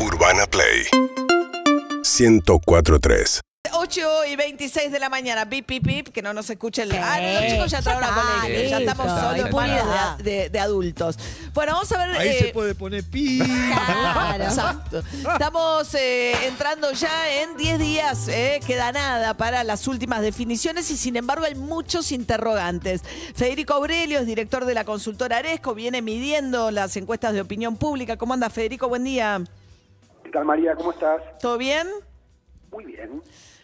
Urbana Play 1043 8 y 26 de la mañana, pip, pip, pip, que no nos escuchen. Ah, los chicos ya entraron a está, colegio, ya estamos solos de, de- de adultos. Bueno, vamos a ver. Ahí eh, se puede poner pi. Claro. Exacto. Estamos eh, entrando ya en 10 días, eh, queda nada para las últimas definiciones y sin embargo hay muchos interrogantes. Federico Aurelio es director de la consultora Aresco, viene midiendo las encuestas de opinión pública. ¿Cómo anda Federico? Buen día. ¿Qué tal María? ¿Cómo estás? ¿Todo bien? Muy bien.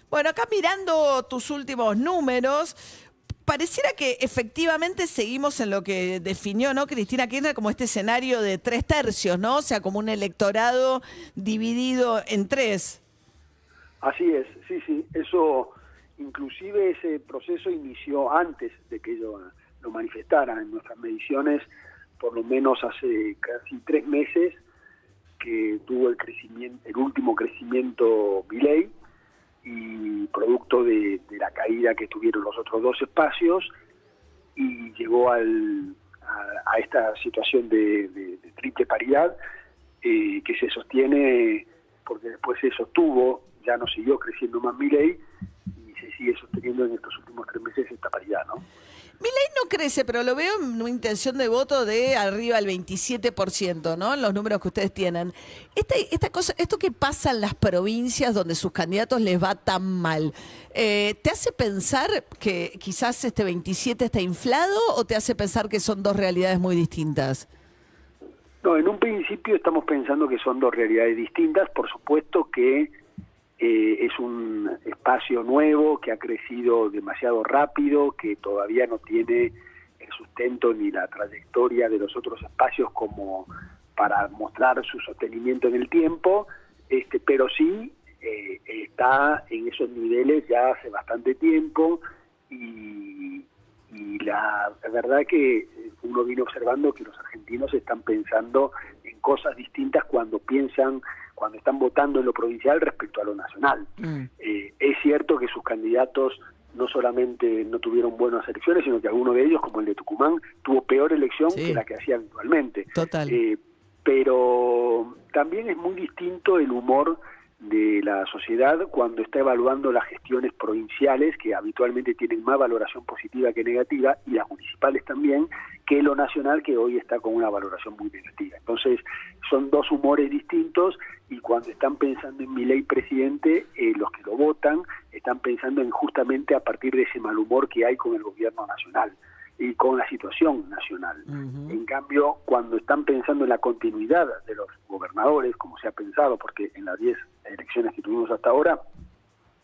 Bueno, acá mirando tus últimos números, pareciera que efectivamente seguimos en lo que definió, ¿no? Cristina Kirchner como este escenario de tres tercios, ¿no? O sea, como un electorado dividido en tres. Así es, sí, sí. Eso, inclusive ese proceso inició antes de que ellos lo manifestaran en nuestras mediciones, por lo menos hace casi tres meses que tuvo el crecimiento, el último crecimiento Milei y producto de, la caída que tuvieron los otros dos espacios y llegó al, a, esta situación de, triple paridad eh, que se sostiene porque después se sostuvo, ya no siguió creciendo más Milei y se sigue sosteniendo en estos últimos tres meses esta paridad, ¿no? Milei no crece, pero lo veo en una intención de voto de arriba al 27%, ¿no? En los números que ustedes tienen. Esta, esta cosa, esto que pasa en las provincias donde sus candidatos les va tan mal, eh, ¿te hace pensar que quizás este 27 está inflado o te hace pensar que son dos realidades muy distintas? No, en un principio estamos pensando que son dos realidades distintas. Por supuesto que eh, es un espacio nuevo que ha crecido demasiado rápido, que todavía no tiene el sustento ni la trayectoria de los otros espacios como para mostrar su sostenimiento en el tiempo, este, pero sí eh, está en esos niveles ya hace bastante tiempo y, y la, la verdad que uno viene observando que los argentinos están pensando en cosas distintas cuando piensan, cuando están votando en lo provincial respecto a lo nacional. Eh, es cierto que sus candidatos no solamente no tuvieron buenas elecciones, sino que alguno de ellos, como el de Tucumán, tuvo peor elección Sí. que la que hacía habitualmente. Total. Eh, pero también es muy distinto el humor de la sociedad cuando está evaluando las gestiones provinciales, que habitualmente tienen más valoración positiva que negativa, y las municipales también, que lo nacional, que hoy está con una valoración muy negativa. Entonces, son dos humores distintos y cuando están pensando en mi ley presidente, eh, los que lo votan están pensando en justamente a partir de ese mal humor que hay con el gobierno nacional y con la situación nacional. En cambio, cuando están pensando en la continuidad de los gobernadores, como se ha pensado, porque en las 10 elecciones que tuvimos hasta ahora,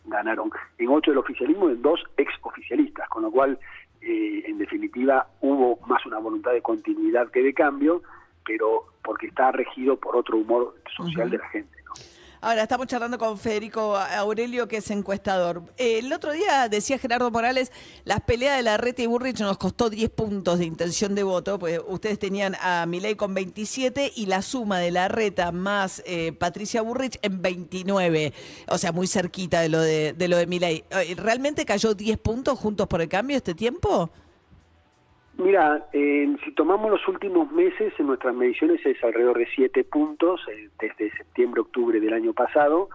ganaron en 8 del oficialismo y en 2 exoficialistas, con lo cual, eh, en definitiva, hubo más una voluntad de continuidad que de cambio, pero porque está regido por otro humor social de la gente. Ahora, estamos charlando con Federico Aurelio, que es encuestador. Eh, el otro día decía Gerardo Morales, las peleas de la Reta y Burrich nos costó 10 puntos de intención de voto, pues ustedes tenían a Milei con 27 y la suma de la Reta más eh, Patricia Burrich en 29, o sea, muy cerquita de lo de, de lo de Milei. Eh, ¿Realmente cayó 10 puntos juntos por el cambio este tiempo? Mira, eh, si tomamos los últimos meses, en nuestras mediciones es alrededor de 7 puntos eh, desde septiembre-octubre del año pasado,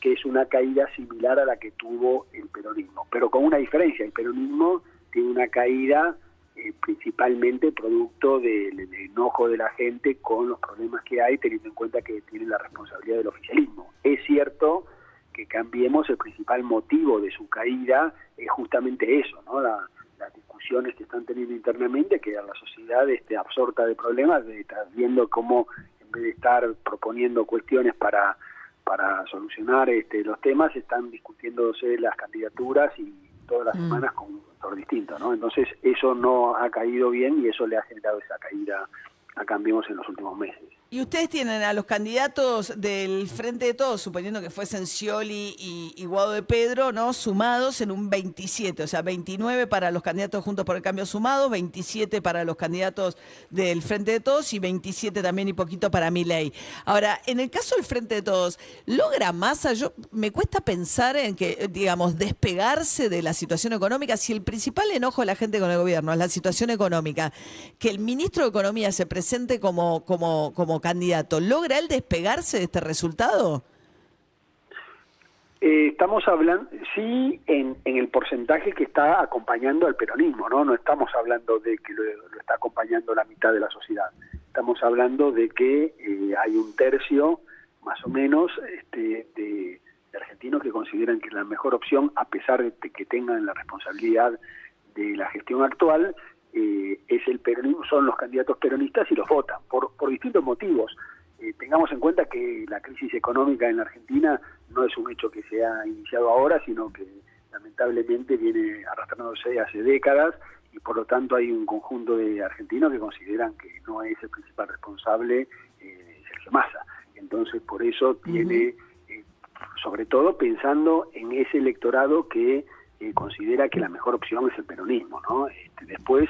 que es una caída similar a la que tuvo el peronismo, pero con una diferencia. El peronismo tiene una caída eh, principalmente producto del, del enojo de la gente con los problemas que hay, teniendo en cuenta que tiene la responsabilidad del oficialismo. Es cierto que cambiemos el principal motivo de su caída es justamente eso, ¿no? La, que están teniendo internamente, que a la sociedad esté absorta de problemas, de viendo cómo en vez de estar proponiendo cuestiones para para solucionar este, los temas, están discutiéndose las candidaturas y todas las semanas con un sector distinto, ¿no? Entonces eso no ha caído bien y eso le ha generado esa caída a Cambiemos en los últimos meses. Y ustedes tienen a los candidatos del Frente de Todos, suponiendo que fuesen Scioli y, Guado de Pedro, ¿no? Sumados en un 27, o sea, 29 para los candidatos Juntos por el Cambio sumados, 27 para los candidatos del Frente de Todos y 27 también y poquito para mi ley. Ahora, en el caso del Frente de Todos, ¿logra masa? Yo me cuesta pensar en que, digamos, despegarse de la situación económica. Si el principal enojo de la gente con el gobierno es la situación económica, que el ministro de Economía se presente como, como, como candidato. ¿Logra él despegarse de este resultado? Eh, estamos hablando, sí, en, el porcentaje que está acompañando al peronismo, ¿no? No estamos hablando de que lo, está acompañando la mitad de la sociedad. Estamos hablando de que eh, hay un tercio, más o menos, este, de, argentinos que consideran que la mejor opción, a pesar de que tengan la responsabilidad de la gestión actual, eh, es el peronismo, son los candidatos peronistas y los votan, por, por distintos motivos. Eh, tengamos en cuenta que la crisis económica en la Argentina no es un hecho que se ha iniciado ahora, sino que lamentablemente viene arrastrándose hace décadas y por lo tanto hay un conjunto de argentinos que consideran que no es el principal responsable eh, Sergio Massa. Entonces por eso tiene, eh, sobre todo pensando en ese electorado que eh, considera que la mejor opción es el peronismo. ¿no? Este, después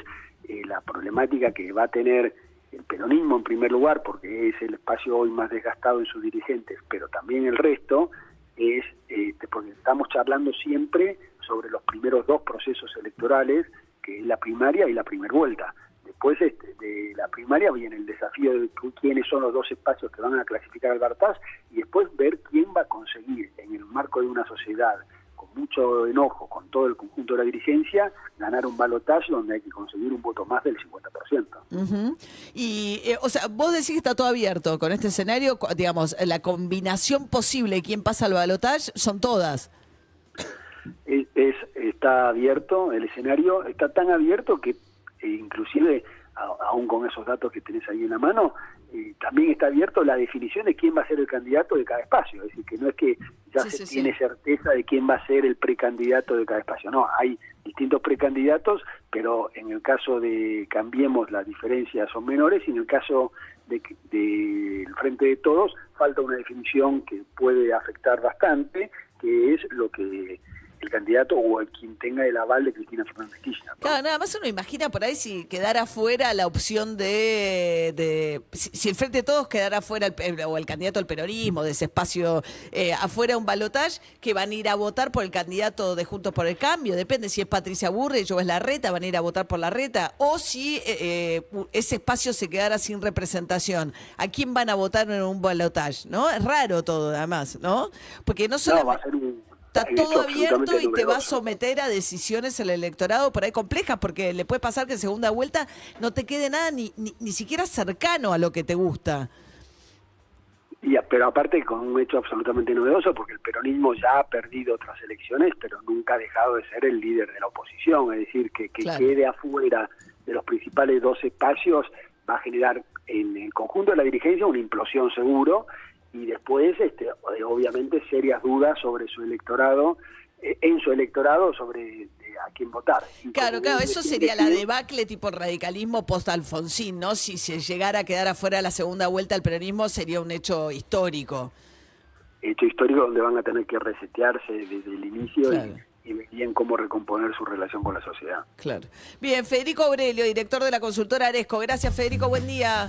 la problemática que va a tener el peronismo en primer lugar, porque es el espacio hoy más desgastado en sus dirigentes, pero también el resto, es este, porque estamos charlando siempre sobre los primeros dos procesos electorales, que es la primaria y la primera vuelta. Después este, de la primaria viene el desafío de quiénes son los dos espacios que van a clasificar al Bartás y después ver quién va a conseguir en el marco de una sociedad mucho enojo con todo el conjunto de la dirigencia, ganar un balotaje donde hay que conseguir un voto más del 50%. Y, eh, o sea, vos decís que está todo abierto con este escenario, digamos, la combinación posible de quién pasa al balotaje son todas. Es, está abierto, el escenario está tan abierto que eh, inclusive, aún con esos datos que tenés ahí en la mano, también está abierto la definición de quién va a ser el candidato de cada espacio. Es decir, que no es que ya se tiene certeza de quién va a ser el precandidato de cada espacio. No, hay distintos precandidatos, pero en el caso de Cambiemos las diferencias son menores y en el caso del de, Frente de Todos falta una definición que puede afectar bastante, que es lo que el candidato o el quien tenga el aval de Cristina Fernández Kirchner. Claro, nada más uno imagina por ahí si quedara fuera la opción de, si, el Frente de Todos quedara fuera el, o el candidato al peronismo, de ese espacio eh, afuera un balotaje, que van a ir a votar por el candidato de Juntos por el Cambio, depende si es Patricia Burrich o es la reta, van a ir a votar por la reta, o si eh, eh, ese espacio se quedara sin representación, ¿a quién van a votar en un balotaje? ¿No? Es raro todo además, ¿no? Porque no solamente... Está todo abierto y te va a someter a decisiones el electorado por ahí complejas, porque le puede pasar que en segunda vuelta no te quede nada ni, ni, siquiera cercano a lo que te gusta. Y, pero aparte con un hecho absolutamente novedoso, porque el peronismo ya ha perdido otras elecciones, pero nunca ha dejado de ser el líder de la oposición, es decir, que, que quede afuera de los principales dos espacios va a generar en el conjunto de la dirigencia una implosión seguro y después este, obviamente serias dudas sobre su electorado, eh, en su electorado sobre a quién votar. claro, claro, eso sería la debacle tipo radicalismo post-Alfonsín, ¿no? Si se llegara a quedar afuera la segunda vuelta al peronismo sería un hecho histórico. Hecho histórico donde van a tener que resetearse desde el inicio y, y bien cómo recomponer su relación con la sociedad. Claro. Bien, Federico Aurelio, director de la consultora Aresco. Gracias, Federico, buen día.